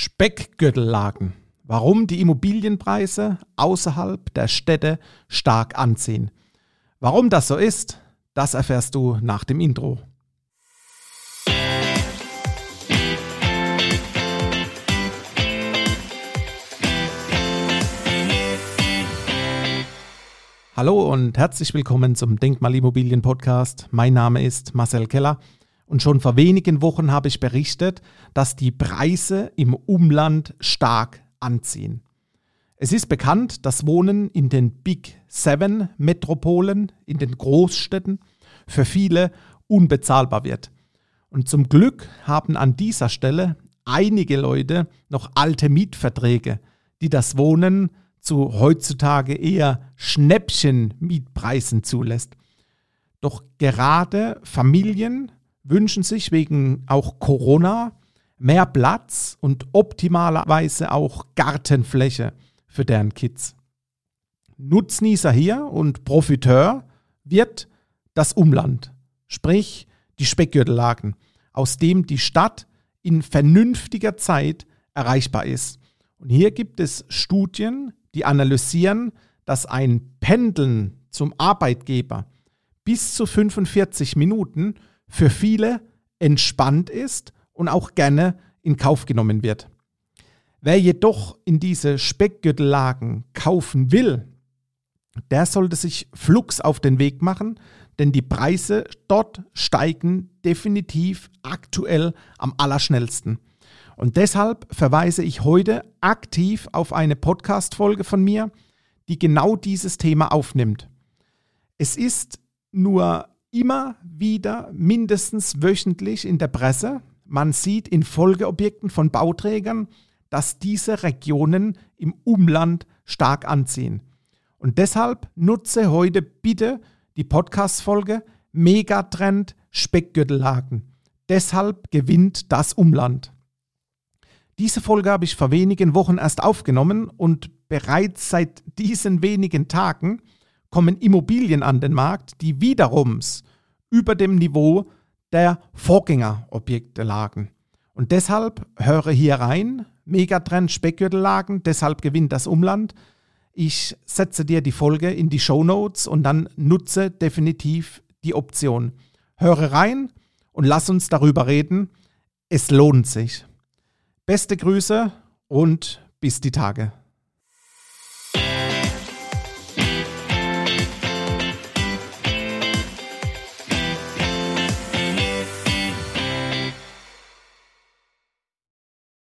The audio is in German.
Speckgürtellagen. Warum die Immobilienpreise außerhalb der Städte stark anziehen. Warum das so ist, das erfährst du nach dem Intro. Hallo und herzlich willkommen zum Denkmalimmobilien Podcast. Mein Name ist Marcel Keller und schon vor wenigen Wochen habe ich berichtet, dass die Preise im Umland stark anziehen. Es ist bekannt, dass Wohnen in den Big Seven Metropolen, in den Großstädten, für viele unbezahlbar wird. Und zum Glück haben an dieser Stelle einige Leute noch alte Mietverträge, die das Wohnen zu heutzutage eher Schnäppchen-Mietpreisen zulässt. Doch gerade Familien wünschen sich wegen auch Corona mehr Platz und optimalerweise auch Gartenfläche für deren Kids. Nutznießer hier und Profiteur wird das Umland, sprich die Speckgürtellagen, aus dem die Stadt in vernünftiger Zeit erreichbar ist. Und hier gibt es Studien, die analysieren, dass ein Pendeln zum Arbeitgeber bis zu 45 Minuten für viele entspannt ist und auch gerne in Kauf genommen wird. Wer jedoch in diese Speckgürtellagen kaufen will, der sollte sich flugs auf den Weg machen, denn die Preise dort steigen definitiv aktuell am allerschnellsten. Und deshalb verweise ich heute aktiv auf eine Podcast-Folge von mir, die genau dieses Thema aufnimmt. Es ist nur immer wieder mindestens wöchentlich in der Presse. Man sieht in Folgeobjekten von Bauträgern, dass diese Regionen im Umland stark anziehen. Und deshalb nutze heute bitte die Podcast-Folge Megatrend Speckgürtellagen. Deshalb gewinnt das Umland. Diese Folge habe ich vor wenigen Wochen erst aufgenommen und bereits seit diesen wenigen Tagen kommen Immobilien an den Markt, die wiederum über dem Niveau der Vorgängerobjekte lagen. Und deshalb höre hier rein, Megatrend Speckgürtellagen, deshalb gewinnt das Umland. Ich setze dir die Folge in die Show Notes und dann nutze definitiv die Option. Höre rein und lass uns darüber reden. Es lohnt sich. Beste Grüße und bis die Tage.